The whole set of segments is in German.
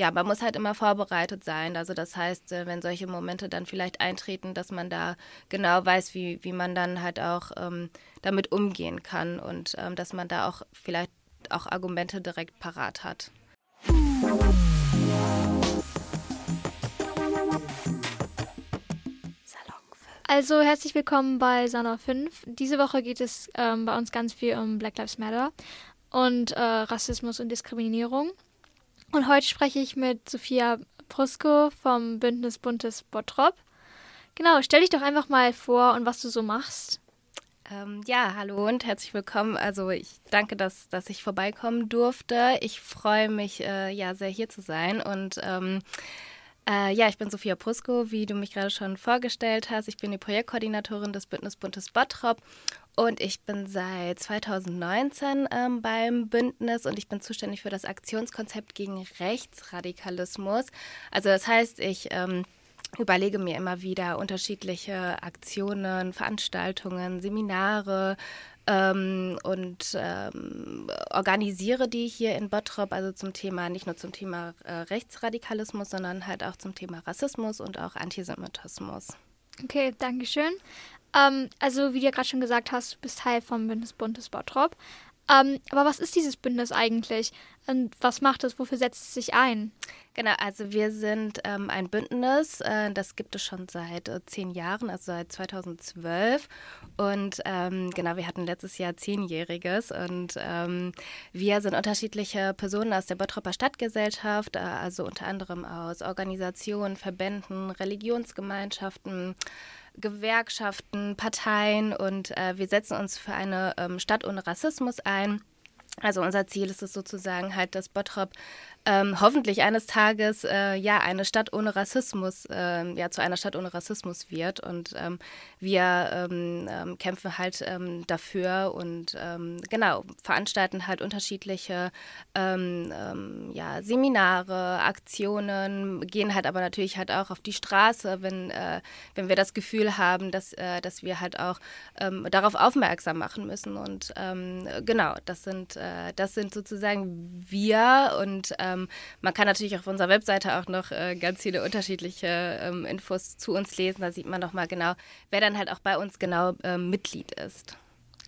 ja, man muss halt immer vorbereitet sein. Also das heißt, äh, wenn solche Momente dann vielleicht eintreten, dass man da genau weiß, wie, wie man dann halt auch ähm, damit umgehen kann und ähm, dass man da auch vielleicht auch Argumente direkt parat hat. Also herzlich willkommen bei Sana 5. Diese Woche geht es ähm, bei uns ganz viel um Black Lives Matter und äh, Rassismus und Diskriminierung. Und heute spreche ich mit Sophia Prusko vom Bündnis Buntes Bottrop. Genau, stell dich doch einfach mal vor und was du so machst. Ähm, ja, hallo und herzlich willkommen. Also ich danke, dass, dass ich vorbeikommen durfte. Ich freue mich äh, ja sehr hier zu sein und ähm, äh, ja, ich bin Sophia Prusko, wie du mich gerade schon vorgestellt hast. Ich bin die Projektkoordinatorin des Bündnis Buntes Bottrop und ich bin seit 2019 ähm, beim Bündnis und ich bin zuständig für das Aktionskonzept gegen Rechtsradikalismus. Also das heißt, ich ähm, überlege mir immer wieder unterschiedliche Aktionen, Veranstaltungen, Seminare, ähm, und ähm, organisiere die hier in Bottrop, also zum Thema, nicht nur zum Thema äh, Rechtsradikalismus, sondern halt auch zum Thema Rassismus und auch Antisemitismus. Okay, danke schön. Ähm, also, wie du ja gerade schon gesagt hast, du bist Teil vom Bündnis Bundes Bottrop. Ähm, aber was ist dieses Bündnis eigentlich? Und was macht es? Wofür setzt es sich ein? Genau, also wir sind ähm, ein Bündnis, äh, das gibt es schon seit äh, zehn Jahren, also seit 2012. Und ähm, genau, wir hatten letztes Jahr zehnjähriges und ähm, wir sind unterschiedliche Personen aus der Bottroper Stadtgesellschaft, äh, also unter anderem aus Organisationen, Verbänden, Religionsgemeinschaften. Gewerkschaften, Parteien und äh, wir setzen uns für eine ähm, Stadt ohne Rassismus ein. Also unser Ziel ist es sozusagen halt, dass Bottrop ähm, hoffentlich eines Tages äh, ja eine Stadt ohne Rassismus, äh, ja zu einer Stadt ohne Rassismus wird. Und ähm, wir ähm, ähm kämpfen halt ähm, dafür und ähm, genau veranstalten halt unterschiedliche ja, Seminare, Aktionen, gehen halt aber natürlich halt auch auf die Straße, wenn, äh, wenn wir das Gefühl haben, dass, äh, dass wir halt auch darauf aufmerksam machen müssen. Und genau, das sind, äh, das sind sozusagen wir und ähm, man kann natürlich auf unserer Webseite auch noch äh, ganz viele unterschiedliche ähm, Infos zu uns lesen. Da sieht man noch mal genau, wer dann halt auch bei uns genau ähm, Mitglied ist.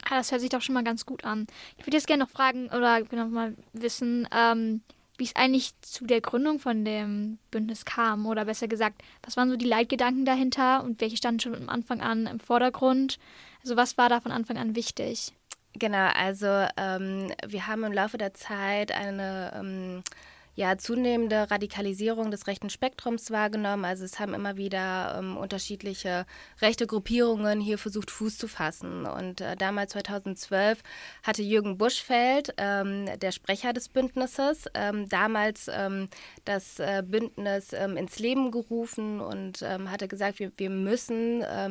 Ah, das hört sich doch schon mal ganz gut an. Ich würde jetzt gerne noch fragen oder genau mal wissen, ähm, wie es eigentlich zu der Gründung von dem Bündnis kam. Oder besser gesagt, was waren so die Leitgedanken dahinter und welche standen schon am Anfang an im Vordergrund? Also was war da von Anfang an wichtig? Genau, also ähm, wir haben im Laufe der Zeit eine ähm, ja, zunehmende Radikalisierung des rechten Spektrums wahrgenommen. Also es haben immer wieder ähm, unterschiedliche rechte Gruppierungen hier versucht, Fuß zu fassen. Und äh, damals 2012 hatte Jürgen Buschfeld, ähm, der Sprecher des Bündnisses, ähm, damals ähm, das äh, Bündnis ähm, ins Leben gerufen und ähm, hatte gesagt, wir, wir müssen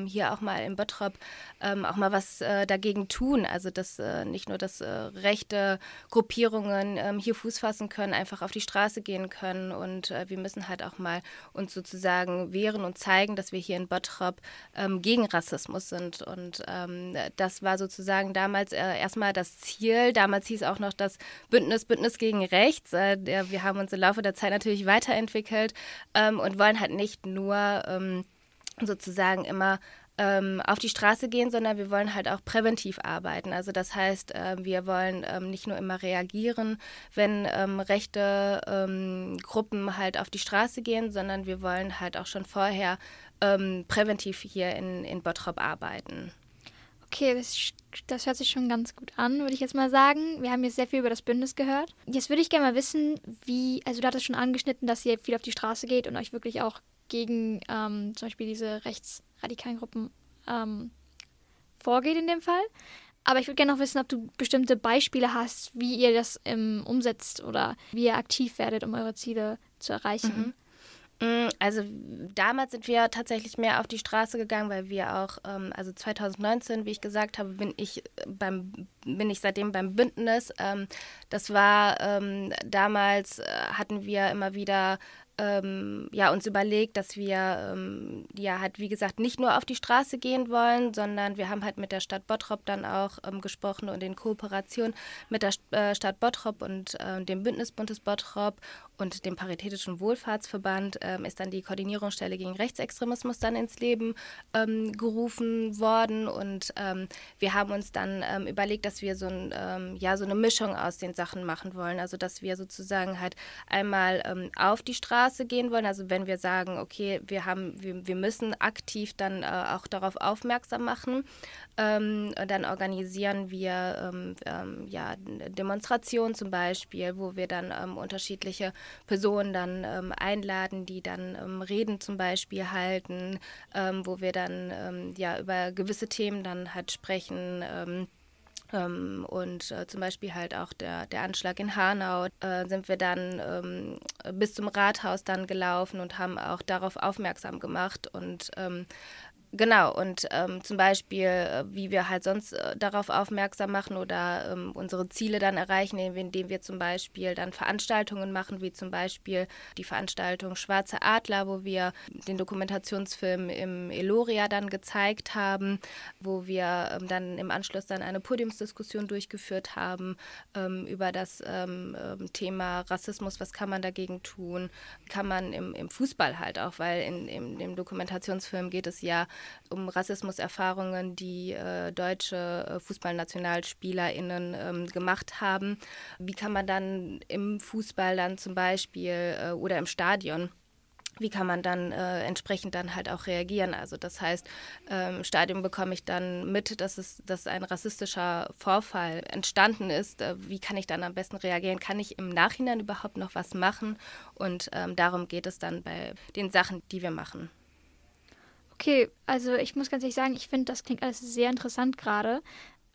hier auch mal in Bottrop auch mal was äh, dagegen tun. Also dass äh, nicht nur, dass äh, rechte Gruppierungen hier Fuß fassen können, einfach auf die Straße gehen können und äh, wir müssen halt auch mal uns sozusagen wehren und zeigen, dass wir hier in Bottrop ähm, gegen Rassismus sind. Und ähm, das war sozusagen damals äh, erstmal das Ziel. Damals hieß auch noch das Bündnis Bündnis gegen Rechts. Äh, wir haben uns im Laufe der Zeit natürlich weiterentwickelt ähm, und wollen halt nicht nur ähm, sozusagen immer ähm, auf die Straße gehen, sondern wir wollen halt auch präventiv arbeiten. Also das heißt, äh, wir wollen ähm, nicht nur immer reagieren, wenn ähm, rechte ähm, Gruppen halt auf die Straße gehen, sondern wir wollen halt auch schon vorher ähm, präventiv hier in, in Bottrop arbeiten. Okay, das, das, hört sich schon ganz gut an, würde ich jetzt mal sagen. Wir haben jetzt sehr viel über das Bündnis gehört. Jetzt würde ich gerne mal wissen, wie, also du hattest schon angeschnitten, dass ihr viel auf die Straße geht und euch wirklich auch gegen ähm, zum Beispiel diese rechtsradikalen Gruppen ähm, vorgeht in dem Fall. Aber ich würde gerne noch wissen, ob du bestimmte Beispiele hast, wie ihr das ähm, umsetzt oder wie ihr aktiv werdet, um eure Ziele zu erreichen. Mhm. Mm, also damals sind wir tatsächlich mehr auf die Straße gegangen, weil wir auch, ähm, also 2019, wie ich gesagt habe, bin ich beim bin ich seitdem beim Bündnis. Ähm, das war ähm, damals äh, hatten wir immer wieder ähm, ja, uns überlegt, dass wir ähm, ja halt, wie gesagt, nicht nur auf die Straße gehen wollen, sondern wir haben halt mit der Stadt Bottrop dann auch ähm, gesprochen und in Kooperation mit der äh, Stadt Bottrop und äh, dem Bündnis Bundes Bottrop und dem Paritätischen Wohlfahrtsverband ähm, ist dann die Koordinierungsstelle gegen Rechtsextremismus dann ins Leben ähm, gerufen worden. Und ähm, wir haben uns dann ähm, überlegt, dass wir so, ein, ähm, ja, so eine Mischung aus den Sachen machen wollen, also dass wir sozusagen halt einmal ähm, auf die Straße gehen wollen, also wenn wir sagen, okay, wir haben, wir, wir müssen aktiv dann äh, auch darauf aufmerksam machen, dann organisieren wir ja, Demonstrationen zum Beispiel, wo wir dann unterschiedliche Personen dann ähm, einladen, die dann ähm, Reden zum Beispiel halten, wo wir dann ja über gewisse Themen dann halt sprechen. Ähm, und äh, zum Beispiel halt auch der, der Anschlag in Hanau, äh, sind wir dann ähm, bis zum Rathaus dann gelaufen und haben auch darauf aufmerksam gemacht und ähm, Genau, und ähm, zum Beispiel, äh, wie wir halt sonst äh, darauf aufmerksam machen oder ähm, unsere Ziele dann erreichen, indem wir zum Beispiel dann Veranstaltungen machen, wie zum Beispiel die Veranstaltung Schwarze Adler, wo wir den Dokumentationsfilm im Eloria dann gezeigt haben, wo wir ähm, dann im Anschluss dann eine Podiumsdiskussion durchgeführt haben ähm, über das ähm, ähm, Thema Rassismus, was kann man dagegen tun, kann man im, im Fußball halt auch, weil in, in dem Dokumentationsfilm geht es ja um Rassismuserfahrungen, die äh, deutsche äh, FußballnationalspielerInnen ähm, gemacht haben. Wie kann man dann im Fußball dann zum Beispiel äh, oder im Stadion wie kann man dann äh, entsprechend dann halt auch reagieren. Also das heißt, ähm, im Stadion bekomme ich dann mit, dass es dass ein rassistischer Vorfall entstanden ist. Äh, wie kann ich dann am besten reagieren? Kann ich im Nachhinein überhaupt noch was machen? Und ähm, darum geht es dann bei den Sachen, die wir machen. Okay, also ich muss ganz ehrlich sagen, ich finde, das klingt alles sehr interessant gerade.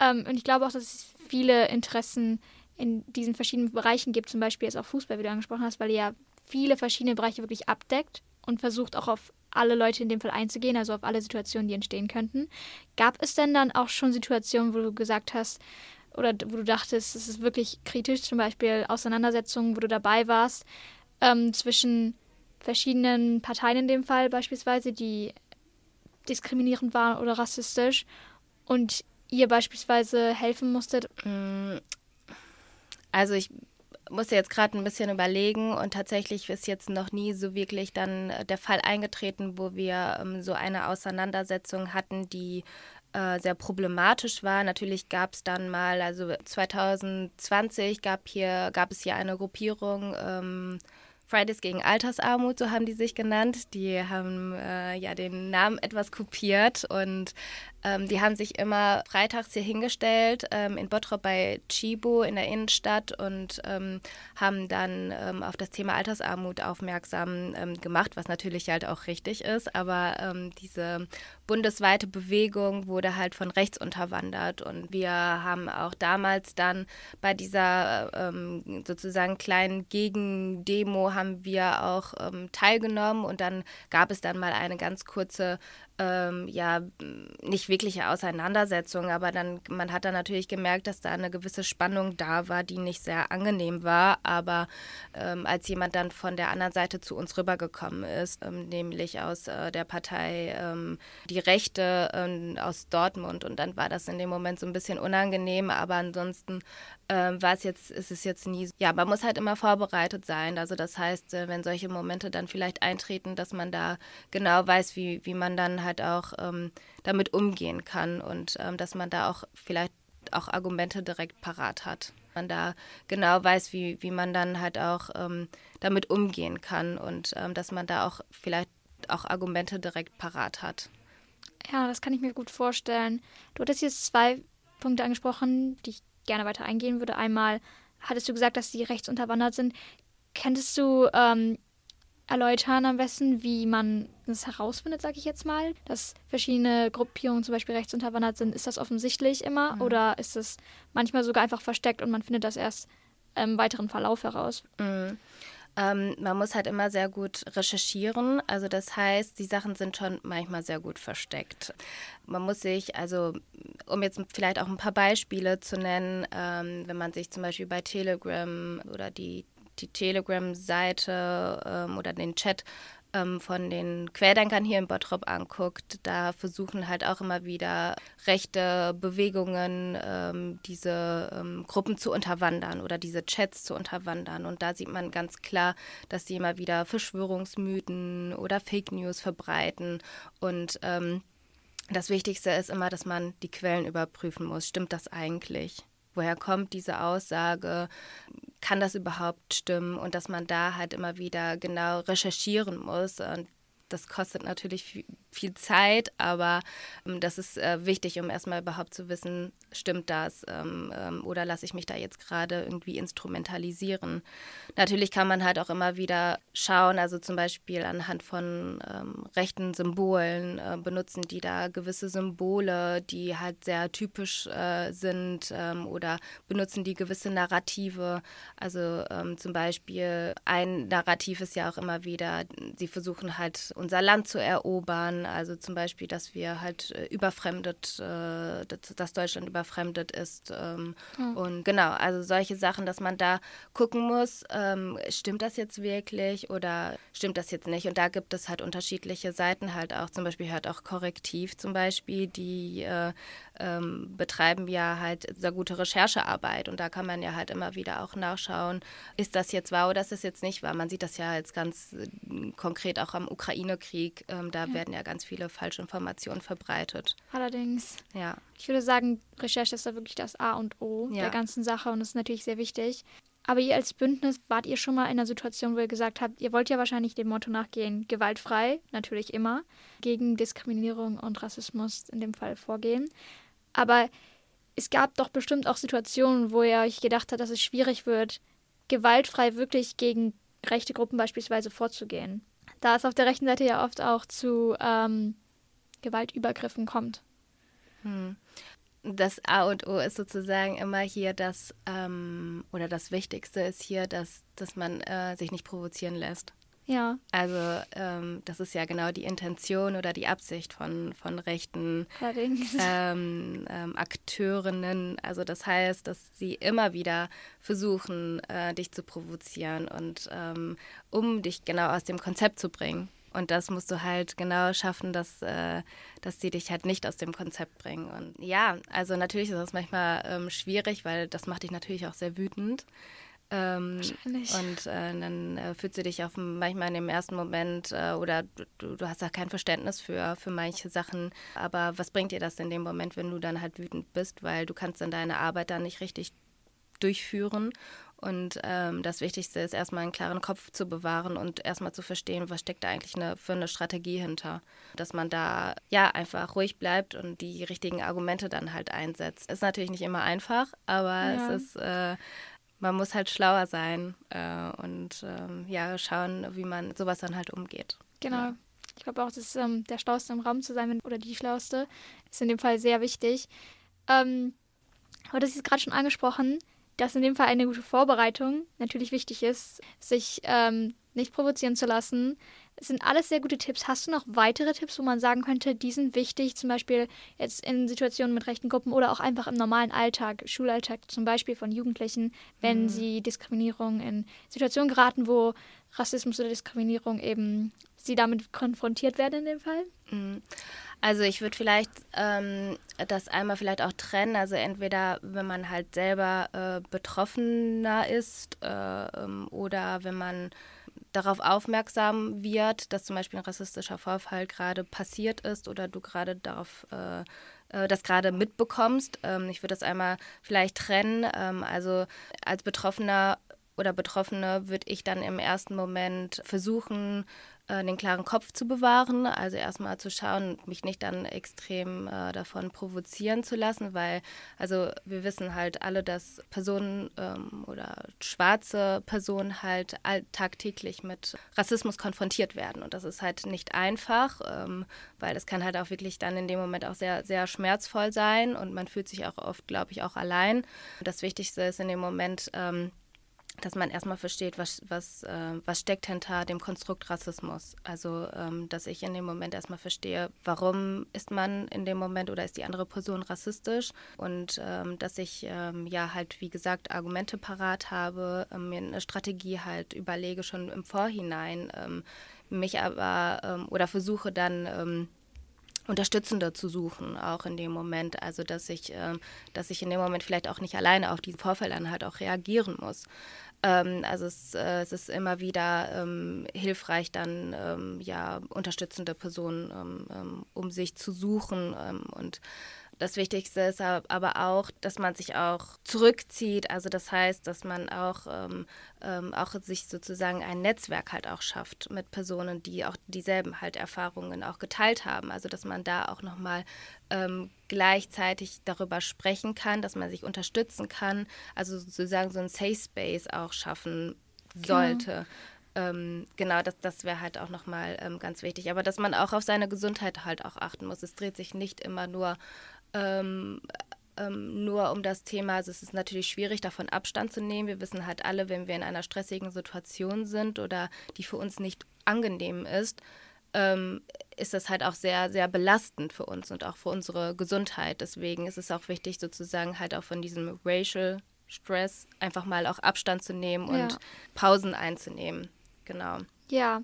Ähm, und ich glaube auch, dass es viele Interessen in diesen verschiedenen Bereichen gibt, zum Beispiel jetzt auch Fußball, wie du angesprochen hast, weil ihr ja viele verschiedene Bereiche wirklich abdeckt und versucht auch auf alle Leute in dem Fall einzugehen, also auf alle Situationen, die entstehen könnten. Gab es denn dann auch schon Situationen, wo du gesagt hast, oder wo du dachtest, es ist wirklich kritisch, zum Beispiel Auseinandersetzungen, wo du dabei warst, ähm, zwischen verschiedenen Parteien in dem Fall beispielsweise, die diskriminierend waren oder rassistisch und ihr beispielsweise helfen musstet? Mm, also ich musste jetzt gerade ein bisschen überlegen und tatsächlich ist jetzt noch nie so wirklich dann der Fall eingetreten, wo wir ähm, so eine Auseinandersetzung hatten, die äh, sehr problematisch war. Natürlich gab es dann mal, also 2020 gab hier gab es hier eine Gruppierung ähm, Fridays gegen Altersarmut, so haben die sich genannt. Die haben äh, ja den Namen etwas kopiert und ähm, die haben sich immer freitags hier hingestellt ähm, in Bottrop bei Chibo in der Innenstadt und ähm, haben dann ähm, auf das Thema Altersarmut aufmerksam ähm, gemacht, was natürlich halt auch richtig ist. Aber ähm, diese bundesweite Bewegung wurde halt von rechts unterwandert und wir haben auch damals dann bei dieser sozusagen kleinen Gegendemo haben wir auch teilgenommen und dann gab es dann mal eine ganz kurze ähm, ja nicht wirkliche Auseinandersetzung, aber dann man hat dann natürlich gemerkt, dass da eine gewisse Spannung da war, die nicht sehr angenehm war. Aber ähm, als jemand dann von der anderen Seite zu uns rübergekommen ist, ähm, nämlich aus äh, der Partei ähm, Die Rechte ähm, aus Dortmund, und dann war das in dem Moment so ein bisschen unangenehm, aber ansonsten ähm, war es jetzt, ist es jetzt nie. Ja, man muss halt immer vorbereitet sein. Also das heißt, äh, wenn solche Momente dann vielleicht eintreten, dass man da genau weiß, wie, wie man dann halt auch ähm, damit umgehen kann und ähm, dass man da auch vielleicht auch Argumente direkt parat hat. Man da genau weiß, wie, wie man dann halt auch ähm, damit umgehen kann und ähm, dass man da auch vielleicht auch Argumente direkt parat hat. Ja, das kann ich mir gut vorstellen. Du hattest jetzt zwei Punkte angesprochen, die ich gerne weiter eingehen würde. Einmal hattest du gesagt, dass die rechts unterwandert sind. Könntest du ähm, erläutern am besten, wie man das herausfindet, sage ich jetzt mal, dass verschiedene Gruppierungen zum Beispiel rechts unterwandert sind? Ist das offensichtlich immer mhm. oder ist es manchmal sogar einfach versteckt und man findet das erst im weiteren Verlauf heraus? Mhm. Ähm, man muss halt immer sehr gut recherchieren. Also das heißt, die Sachen sind schon manchmal sehr gut versteckt. Man muss sich, also um jetzt vielleicht auch ein paar Beispiele zu nennen, ähm, wenn man sich zum Beispiel bei Telegram oder die die Telegram-Seite ähm, oder den Chat ähm, von den Querdenkern hier in Bottrop anguckt, da versuchen halt auch immer wieder rechte Bewegungen ähm, diese ähm, Gruppen zu unterwandern oder diese Chats zu unterwandern. Und da sieht man ganz klar, dass sie immer wieder Verschwörungsmythen oder Fake News verbreiten und ähm, das Wichtigste ist immer, dass man die Quellen überprüfen muss. Stimmt das eigentlich? Woher kommt diese Aussage? Kann das überhaupt stimmen? Und dass man da halt immer wieder genau recherchieren muss und das kostet natürlich viel, Zeit, aber ähm, das ist äh, wichtig, um erstmal überhaupt zu wissen, stimmt das ähm, ähm, oder lasse ich mich da jetzt gerade irgendwie instrumentalisieren. Natürlich kann man halt auch immer wieder schauen, also zum Beispiel anhand von ähm, rechten Symbolen äh, benutzen die da gewisse Symbole, die halt sehr typisch äh, sind ähm, oder benutzen die gewisse Narrative. Also ähm, zum Beispiel ein Narrativ ist ja auch immer wieder, sie versuchen halt unser Land zu erobern. Also zum Beispiel, dass wir halt äh, überfremdet, äh, dass Deutschland überfremdet ist. Ähm, mhm. Und genau, also solche Sachen, dass man da gucken muss, ähm, stimmt das jetzt wirklich oder stimmt das jetzt nicht? Und da gibt es halt unterschiedliche Seiten halt auch. Zum Beispiel halt auch Korrektiv zum Beispiel, die äh, ähm, betreiben ja halt sehr gute Recherchearbeit. Und da kann man ja halt immer wieder auch nachschauen, ist das jetzt wahr oder ist das jetzt nicht wahr? Man sieht das ja jetzt ganz äh, konkret auch am Ukraine-Krieg. Ähm, da ja. werden ja ganz viele falsche Informationen verbreitet. Allerdings. Ja. Ich würde sagen, Recherche ist da wirklich das A und O ja. der ganzen Sache und das ist natürlich sehr wichtig. Aber ihr als Bündnis wart ihr schon mal in einer Situation, wo ihr gesagt habt, ihr wollt ja wahrscheinlich dem Motto nachgehen, gewaltfrei, natürlich immer, gegen Diskriminierung und Rassismus in dem Fall vorgehen. Aber es gab doch bestimmt auch Situationen, wo ihr euch gedacht habt, dass es schwierig wird, gewaltfrei wirklich gegen rechte Gruppen beispielsweise vorzugehen. Da es auf der rechten Seite ja oft auch zu ähm, Gewaltübergriffen kommt. Hm. Das A und O ist sozusagen immer hier das, ähm, oder das Wichtigste ist hier, dass, dass man äh, sich nicht provozieren lässt. Ja. Also ähm, das ist ja genau die Intention oder die Absicht von, von rechten ähm, ähm, Akteurinnen. Also das heißt, dass sie immer wieder versuchen, äh, dich zu provozieren und ähm, um dich genau aus dem Konzept zu bringen. Und das musst du halt genau schaffen, dass, äh, dass sie dich halt nicht aus dem Konzept bringen. Und ja, also natürlich ist das manchmal ähm, schwierig, weil das macht dich natürlich auch sehr wütend. Ähm, und äh, dann äh, fühlst du dich auf manchmal in dem ersten Moment äh, oder du, du hast da kein Verständnis für, für manche Sachen. Aber was bringt dir das in dem Moment, wenn du dann halt wütend bist, weil du kannst dann deine Arbeit dann nicht richtig durchführen. Und ähm, das Wichtigste ist erstmal einen klaren Kopf zu bewahren und erstmal zu verstehen, was steckt da eigentlich eine, für eine Strategie hinter. Dass man da ja einfach ruhig bleibt und die richtigen Argumente dann halt einsetzt. Ist natürlich nicht immer einfach, aber ja. es ist äh, man muss halt schlauer sein äh, und ähm, ja, schauen, wie man sowas dann halt umgeht. Genau. Ja. Ich glaube auch, dass ähm, der Schlauste im Raum zu sein oder die Schlauste ist in dem Fall sehr wichtig. Ähm, aber das ist gerade schon angesprochen, dass in dem Fall eine gute Vorbereitung natürlich wichtig ist, sich ähm, nicht provozieren zu lassen, es sind alles sehr gute Tipps. Hast du noch weitere Tipps, wo man sagen könnte, die sind wichtig, zum Beispiel jetzt in Situationen mit rechten Gruppen oder auch einfach im normalen Alltag, Schulalltag zum Beispiel von Jugendlichen, wenn mhm. sie Diskriminierung in Situationen geraten, wo Rassismus oder Diskriminierung eben sie damit konfrontiert werden in dem Fall? Mhm. Also ich würde vielleicht ähm, das einmal vielleicht auch trennen. Also entweder wenn man halt selber äh, Betroffener ist äh, ähm, oder wenn man darauf aufmerksam wird, dass zum Beispiel ein rassistischer Vorfall gerade passiert ist oder du gerade darauf äh, äh, das gerade mitbekommst. Ähm, ich würde das einmal vielleicht trennen. Ähm, also als Betroffener oder Betroffene würde ich dann im ersten Moment versuchen, äh, den klaren Kopf zu bewahren. Also erstmal zu schauen, mich nicht dann extrem äh, davon provozieren zu lassen, weil also wir wissen halt alle, dass Personen ähm, oder schwarze Personen halt tagtäglich mit Rassismus konfrontiert werden. Und das ist halt nicht einfach, ähm, weil das kann halt auch wirklich dann in dem Moment auch sehr, sehr schmerzvoll sein und man fühlt sich auch oft, glaube ich, auch allein. Das Wichtigste ist in dem Moment, ähm, dass man erstmal versteht, was, was, äh, was steckt hinter dem Konstrukt Rassismus. Also, ähm, dass ich in dem Moment erstmal verstehe, warum ist man in dem Moment oder ist die andere Person rassistisch und ähm, dass ich ähm, ja halt, wie gesagt, Argumente parat habe, ähm, mir eine Strategie halt überlege schon im Vorhinein, ähm, mich aber ähm, oder versuche dann Unterstützende zu suchen, auch in dem Moment. Also dass ich, ähm, dass ich in dem Moment vielleicht auch nicht alleine auf diesen Vorfall dann halt auch reagieren muss. Ähm, also es, äh, es, ist immer wieder ähm, hilfreich, dann ähm, ja unterstützende Personen ähm, ähm, um sich zu suchen und das Wichtigste ist aber auch, dass man sich auch zurückzieht. Also das heißt, dass man auch, ähm, ähm, auch sich sozusagen ein Netzwerk halt auch schafft mit Personen, die auch dieselben halt Erfahrungen auch geteilt haben. Also dass man da auch nochmal ähm, gleichzeitig darüber sprechen kann, dass man sich unterstützen kann. Also sozusagen so ein Safe Space auch schaffen genau. sollte. Genau genau, das, das wäre halt auch nochmal ähm, ganz wichtig. Aber dass man auch auf seine Gesundheit halt auch achten muss. Es dreht sich nicht immer nur ähm, ähm, nur um das Thema, also es ist natürlich schwierig, davon Abstand zu nehmen. Wir wissen halt alle, wenn wir in einer stressigen Situation sind oder die für uns nicht angenehm ist, ähm, ist das halt auch sehr, sehr belastend für uns und auch für unsere Gesundheit. Deswegen ist es auch wichtig, sozusagen halt auch von diesem Racial Stress einfach mal auch Abstand zu nehmen und ja. Pausen einzunehmen. Genau. Ja,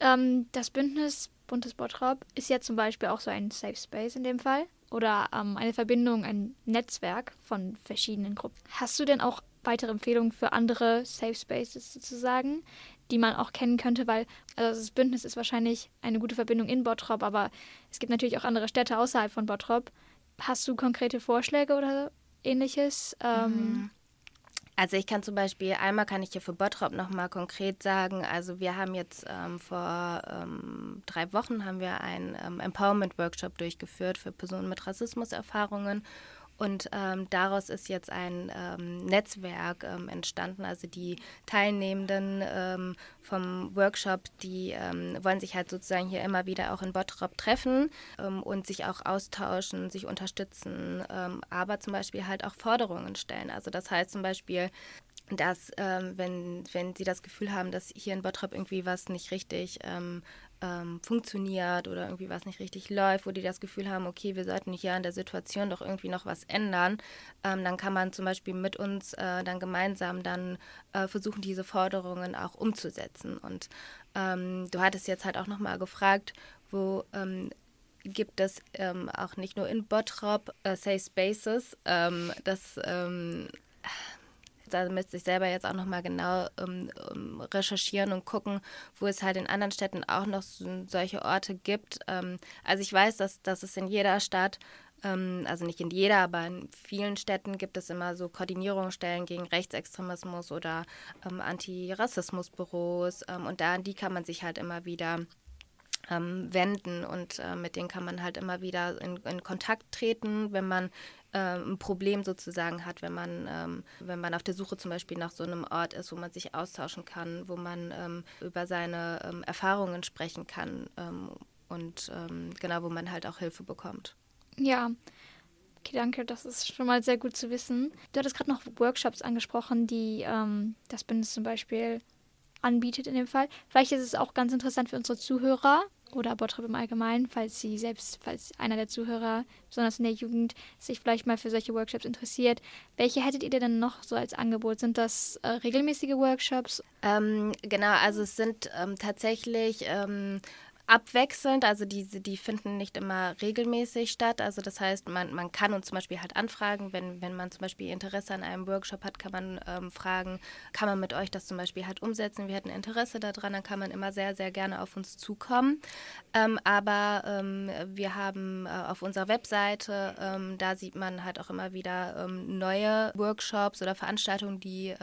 ähm, das Bündnis Buntes Bottrop ist ja zum Beispiel auch so ein Safe Space in dem Fall oder ähm, eine Verbindung, ein Netzwerk von verschiedenen Gruppen. Hast du denn auch weitere Empfehlungen für andere Safe Spaces sozusagen, die man auch kennen könnte? Weil also das Bündnis ist wahrscheinlich eine gute Verbindung in Bottrop, aber es gibt natürlich auch andere Städte außerhalb von Bottrop. Hast du konkrete Vorschläge oder ähnliches? Ähm, mhm. Also ich kann zum Beispiel, einmal kann ich hier für Bottrop nochmal konkret sagen, also wir haben jetzt ähm, vor ähm, drei Wochen haben wir einen ähm, Empowerment-Workshop durchgeführt für Personen mit Rassismuserfahrungen und ähm, daraus ist jetzt ein ähm, Netzwerk ähm, entstanden. Also die Teilnehmenden ähm, vom Workshop, die ähm, wollen sich halt sozusagen hier immer wieder auch in Bottrop treffen ähm, und sich auch austauschen, sich unterstützen, aber zum Beispiel halt auch Forderungen stellen. Also das heißt zum Beispiel, dass wenn, wenn sie das Gefühl haben, dass hier in Bottrop irgendwie was nicht richtig ähm, funktioniert oder irgendwie was nicht richtig läuft, wo die das Gefühl haben, okay, wir sollten hier an der Situation doch irgendwie noch was ändern, ähm, dann kann man zum Beispiel mit uns äh, dann gemeinsam dann äh, versuchen, diese Forderungen auch umzusetzen. Und ähm, du hattest jetzt halt auch nochmal gefragt, wo ähm, gibt es ähm, auch nicht nur in Bottrop äh, Safe Spaces, ähm, das da müsste ich selber jetzt auch nochmal genau ähm, recherchieren und gucken, wo es halt in anderen Städten auch noch so, solche Orte gibt. Ähm, also ich weiß, dass, dass es in jeder Stadt ähm, also nicht in jeder, aber in vielen Städten gibt es immer so Koordinierungsstellen gegen Rechtsextremismus oder ähm, Antirassismusbüros ähm, und da an die kann man sich halt immer wieder ähm, wenden und äh, mit denen kann man halt immer wieder in, in Kontakt treten, wenn man äh, ein Problem sozusagen hat, wenn man, ähm, wenn man auf der Suche zum Beispiel nach so einem Ort ist, wo man sich austauschen kann, wo man ähm, über seine ähm, Erfahrungen sprechen kann ähm, und ähm, genau, wo man halt auch Hilfe bekommt. Ja. Okay, danke, das ist schon mal sehr gut zu wissen. Du hattest gerade noch Workshops angesprochen, die ähm, das Bündnis zum Beispiel anbietet in dem Fall. Vielleicht ist es auch ganz interessant für unsere Zuhörer, oder Bottrop im Allgemeinen, falls Sie selbst, falls einer der Zuhörer, besonders in der Jugend, sich vielleicht mal für solche Workshops interessiert. Welche hättet ihr denn noch so als Angebot? Sind das äh, regelmäßige Workshops? Ähm, genau, also es sind ähm, tatsächlich ähm, abwechselnd, also diese, die finden nicht immer regelmäßig statt. Also das heißt, man, man kann uns zum Beispiel halt anfragen, wenn, wenn man zum Beispiel Interesse an einem Workshop hat, kann man ähm, fragen, kann man mit euch das zum Beispiel halt umsetzen? Wir hätten Interesse daran, dann kann man immer sehr, sehr gerne auf uns zukommen. Ähm, aber ähm, wir haben äh, auf unserer Webseite, ähm, da sieht man halt auch immer wieder ähm, neue Workshops oder Veranstaltungen, die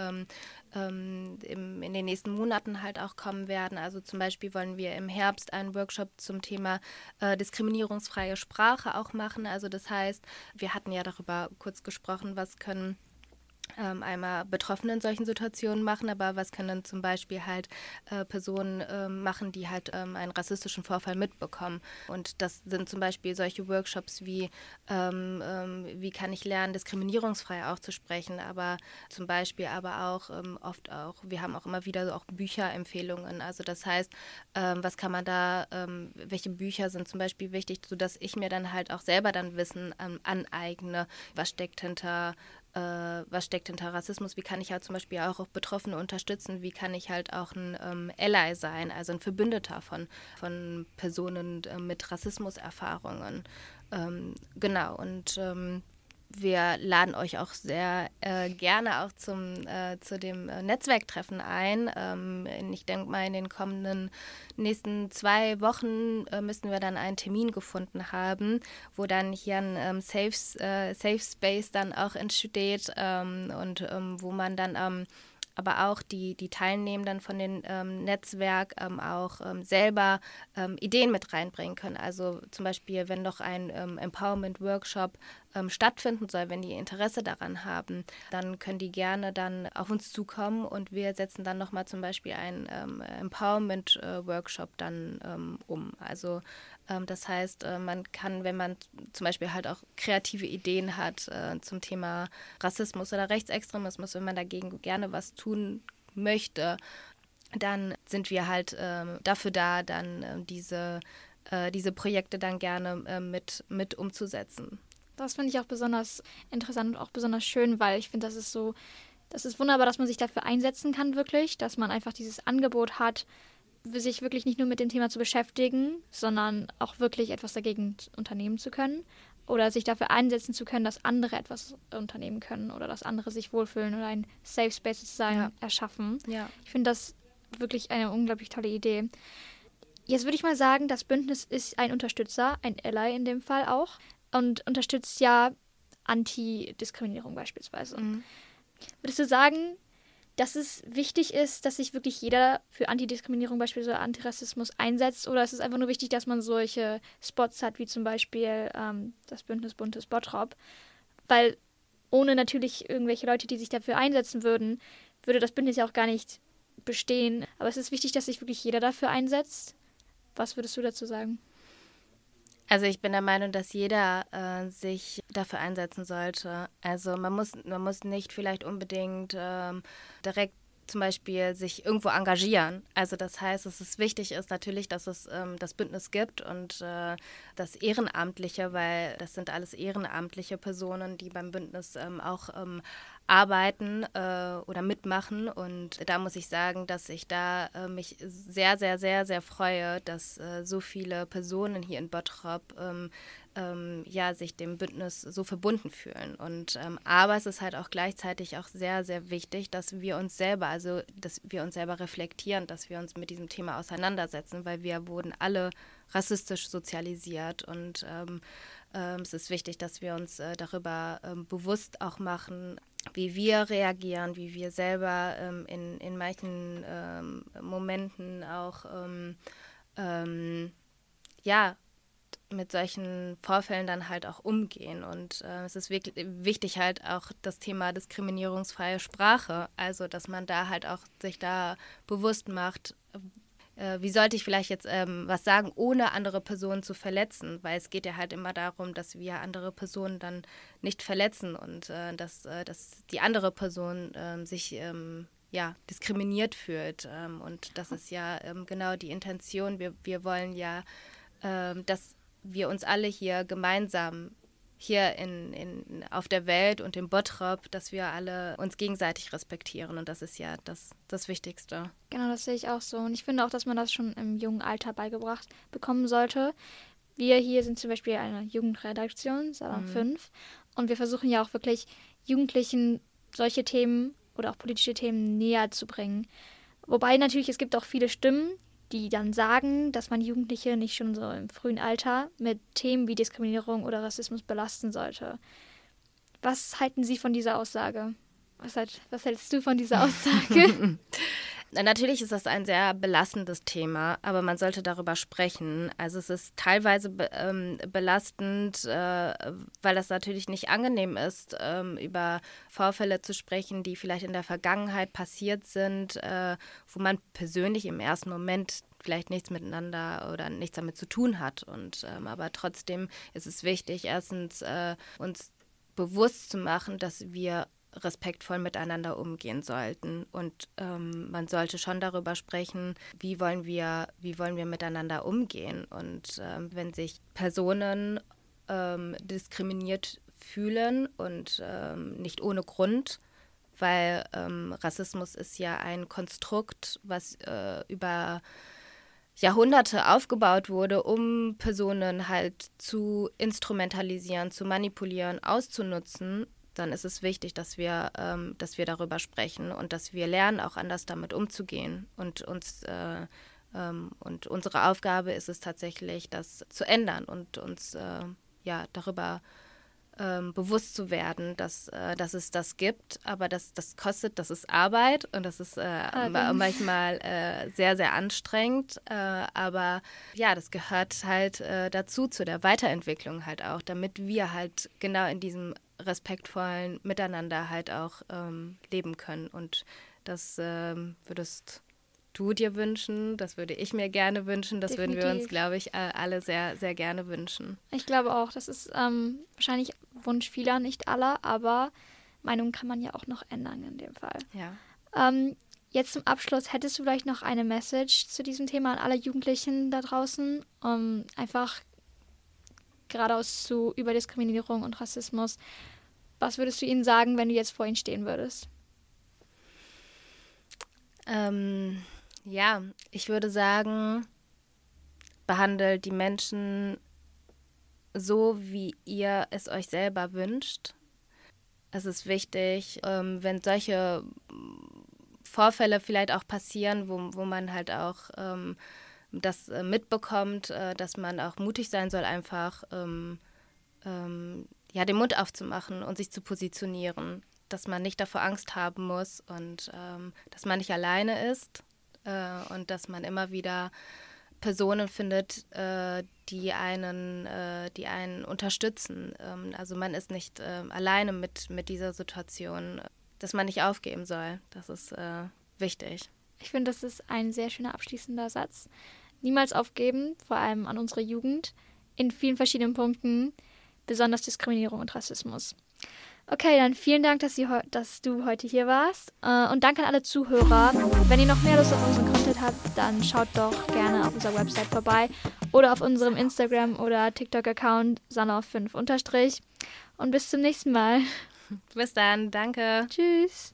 ähm, im, in den nächsten Monaten halt auch kommen werden. Also zum Beispiel wollen wir im Herbst einen Workshop zum Thema äh, diskriminierungsfreie Sprache auch machen. Also das heißt, wir hatten ja darüber kurz gesprochen, was können ähm, einmal Betroffene in solchen Situationen machen, aber was können zum Beispiel halt äh, Personen äh, machen, die halt ähm, einen rassistischen Vorfall mitbekommen. Und das sind zum Beispiel solche Workshops wie, ähm, ähm wie kann ich lernen, diskriminierungsfrei auch zu sprechen, aber zum Beispiel aber auch ähm, oft auch, wir haben auch immer wieder so auch Bücherempfehlungen. Also das heißt, ähm, was kann man da, welche Bücher sind zum Beispiel wichtig, sodass ich mir dann halt auch selber dann Wissen aneigne, was steckt hinter äh, was steckt hinter Rassismus, wie kann ich halt zum Beispiel auch Betroffene unterstützen, wie kann ich halt auch ein ähm, Ally sein, also ein Verbündeter von, von Personen äh, mit Rassismuserfahrungen. Ähm, genau, und ähm, wir laden euch auch sehr äh, gerne auch zum, äh, zu dem äh, Netzwerktreffen ein. Ähm, ich denke mal, in den kommenden nächsten zwei Wochen äh, müssen wir dann einen Termin gefunden haben, wo dann hier ein ähm, Safe, äh, Safe Space dann auch entsteht ähm, und ähm, wo man dann am aber auch die, die Teilnehmenden von dem ähm, Netzwerk ähm, auch ähm, selber ähm, Ideen mit reinbringen können. Also zum Beispiel, wenn noch ein ähm, Empowerment-Workshop ähm, stattfinden soll, wenn die Interesse daran haben, dann können die gerne dann auf uns zukommen und wir setzen dann nochmal zum Beispiel einen Empowerment-Workshop äh, dann um. Also ähm, das heißt, äh, man kann, wenn man zum Beispiel halt auch kreative Ideen hat äh, zum Thema Rassismus oder Rechtsextremismus, wenn man dagegen gerne was tun möchte, dann sind wir halt ähm, dafür da, dann ähm, diese, äh, diese Projekte dann gerne mit, mit umzusetzen. Das finde ich auch besonders interessant und auch besonders schön, weil ich finde, das ist so, das ist wunderbar, dass man sich dafür einsetzen kann, wirklich, dass man einfach dieses Angebot hat, sich wirklich nicht nur mit dem Thema zu beschäftigen, sondern auch wirklich etwas dagegen unternehmen zu können oder sich dafür einsetzen zu können, dass andere etwas unternehmen können oder dass andere sich wohlfühlen oder ein Safe Space sozusagen ja. erschaffen. Ja. Ich finde das wirklich eine unglaublich tolle Idee. Jetzt würde ich mal sagen, das Bündnis ist ein Unterstützer, ein Ally in dem Fall auch und unterstützt ja Antidiskriminierung beispielsweise. Mhm. Würdest du sagen, dass es wichtig ist, dass sich wirklich jeder für Antidiskriminierung, beispielsweise Antirassismus einsetzt? Oder ist es einfach nur wichtig, dass man solche Spots hat, wie zum Beispiel ähm, das Bündnis Buntes Bottrop? Weil ohne natürlich irgendwelche Leute, die sich dafür einsetzen würden, würde das Bündnis ja auch gar nicht bestehen. Aber es ist wichtig, dass sich wirklich jeder dafür einsetzt. Was würdest du dazu sagen? Also ich bin der Meinung, dass jeder äh, sich dafür einsetzen sollte. Also man muss, man muss nicht vielleicht unbedingt ähm, direkt zum Beispiel sich irgendwo engagieren. Also das heißt, dass es wichtig ist natürlich, dass es ähm, das Bündnis gibt und äh, das Ehrenamtliche, weil das sind alles ehrenamtliche Personen, die beim Bündnis ähm, auch ähm, arbeiten äh, oder mitmachen. Und da muss ich sagen, dass ich da äh, mich sehr, sehr, sehr, sehr freue, dass äh, so viele Personen hier in Bottrop ähm, ja, sich dem Bündnis so verbunden fühlen. Und ähm, aber es ist halt auch gleichzeitig auch sehr, sehr wichtig, dass wir uns selber, also dass wir uns selber reflektieren, dass wir uns mit diesem Thema auseinandersetzen, weil wir wurden alle rassistisch sozialisiert und ähm, ähm es ist wichtig, dass wir uns äh, darüber ähm, bewusst auch machen, wie wir reagieren, wie wir selber ähm, in, in manchen ähm, Momenten auch ähm, ähm ja, mit solchen Vorfällen dann halt auch umgehen. Und äh, es ist wirklich wichtig halt auch das Thema diskriminierungsfreie Sprache, also dass man da halt auch sich da bewusst macht, äh, wie sollte ich vielleicht jetzt ähm, was sagen, ohne andere Personen zu verletzen, weil es geht ja halt immer darum, dass wir andere Personen dann nicht verletzen und äh, dass, äh, dass die andere Person ähm, sich ähm, ja, diskriminiert fühlt. Ähm, und das ist ja ähm, genau die Intention. Wir, wir wollen ja, dass wir uns alle hier gemeinsam hier in, in, auf der Welt und im Bottrop, dass wir alle uns gegenseitig respektieren. Und das ist ja das, das Wichtigste. Genau, das sehe ich auch so. Und ich finde auch, dass man das schon im jungen Alter beigebracht bekommen sollte. Wir hier sind zum Beispiel eine Jugendredaktion, Salon mhm. 5. Und wir versuchen ja auch wirklich Jugendlichen solche Themen oder auch politische Themen näher zu bringen. Wobei natürlich, es gibt auch viele Stimmen, die dann sagen, dass man Jugendliche nicht schon so im frühen Alter mit Themen wie Diskriminierung oder Rassismus belasten sollte. Was halten Sie von dieser Aussage? Was, halt, was hältst du von dieser Aussage? Natürlich ist das ein sehr belastendes Thema, aber man sollte darüber sprechen. Also es ist teilweise be ähm, belastend, äh, weil das natürlich nicht angenehm ist, ähm, über Vorfälle zu sprechen, die vielleicht in der Vergangenheit passiert sind, äh, wo man persönlich im ersten Moment vielleicht nichts miteinander oder nichts damit zu tun hat. Und ähm, aber trotzdem ist es wichtig, erstens äh, uns bewusst zu machen, dass wir respektvoll miteinander umgehen sollten. Und ähm, man sollte schon darüber sprechen, wie wollen wir, wie wollen wir miteinander umgehen. Und ähm, wenn sich Personen ähm, diskriminiert fühlen und ähm, nicht ohne Grund, weil ähm, Rassismus ist ja ein Konstrukt, was äh, über Jahrhunderte aufgebaut wurde, um Personen halt zu instrumentalisieren, zu manipulieren, auszunutzen, dann ist es wichtig, dass wir, ähm, dass wir darüber sprechen und dass wir lernen, auch anders damit umzugehen. Und uns äh, ähm, und unsere Aufgabe ist es tatsächlich, das zu ändern und uns äh, ja darüber ähm, bewusst zu werden, dass, äh, dass es das gibt, aber das, das kostet, das ist Arbeit und das ist äh, manchmal äh, sehr, sehr anstrengend. Äh, aber ja, das gehört halt dazu, zu der Weiterentwicklung halt auch, damit wir halt genau in diesem respektvollen Miteinander halt auch ähm, leben können. Und das ähm, würdest du dir wünschen, das würde ich mir gerne wünschen, das Definitiv. würden wir uns, glaube ich, alle sehr, sehr gerne wünschen. Ich glaube auch, das ist ähm, wahrscheinlich Wunsch vieler, nicht aller, aber Meinung kann man ja auch noch ändern in dem Fall. Ja. Ähm, jetzt zum Abschluss, hättest du vielleicht noch eine Message zu diesem Thema an alle Jugendlichen da draußen, um einfach geradeaus zu über Diskriminierung und Rassismus. Was würdest du ihnen sagen, wenn du jetzt vor ihnen stehen würdest? Ähm, ja, ich würde sagen, behandelt die Menschen so, wie ihr es euch selber wünscht. Es ist wichtig, ähm, wenn solche Vorfälle vielleicht auch passieren, wo, wo man halt auch ähm, das äh, mitbekommt, äh, dass man auch mutig sein soll, einfach ähm, ähm, ja, den Mund aufzumachen und sich zu positionieren, dass man nicht davor Angst haben muss und ähm, dass man nicht alleine ist äh, und dass man immer wieder Personen findet, äh, die einen, äh, die einen unterstützen. Ähm, also man ist nicht äh, alleine mit, mit dieser Situation, dass man nicht aufgeben soll. Das ist äh, wichtig. Ich finde, das ist ein sehr schöner abschließender Satz. Niemals aufgeben, vor allem an unsere Jugend, in vielen verschiedenen Punkten, besonders Diskriminierung und Rassismus. Okay, dann vielen Dank, dass, dass du heute hier warst. Äh, und danke an alle Zuhörer. Wenn ihr noch mehr Lust auf unseren Content habt, dann schaut doch gerne auf unserer Website vorbei oder auf unserem Instagram- oder TikTok-Account sanov5 Und bis zum nächsten Mal. Bis dann. Danke. Tschüss.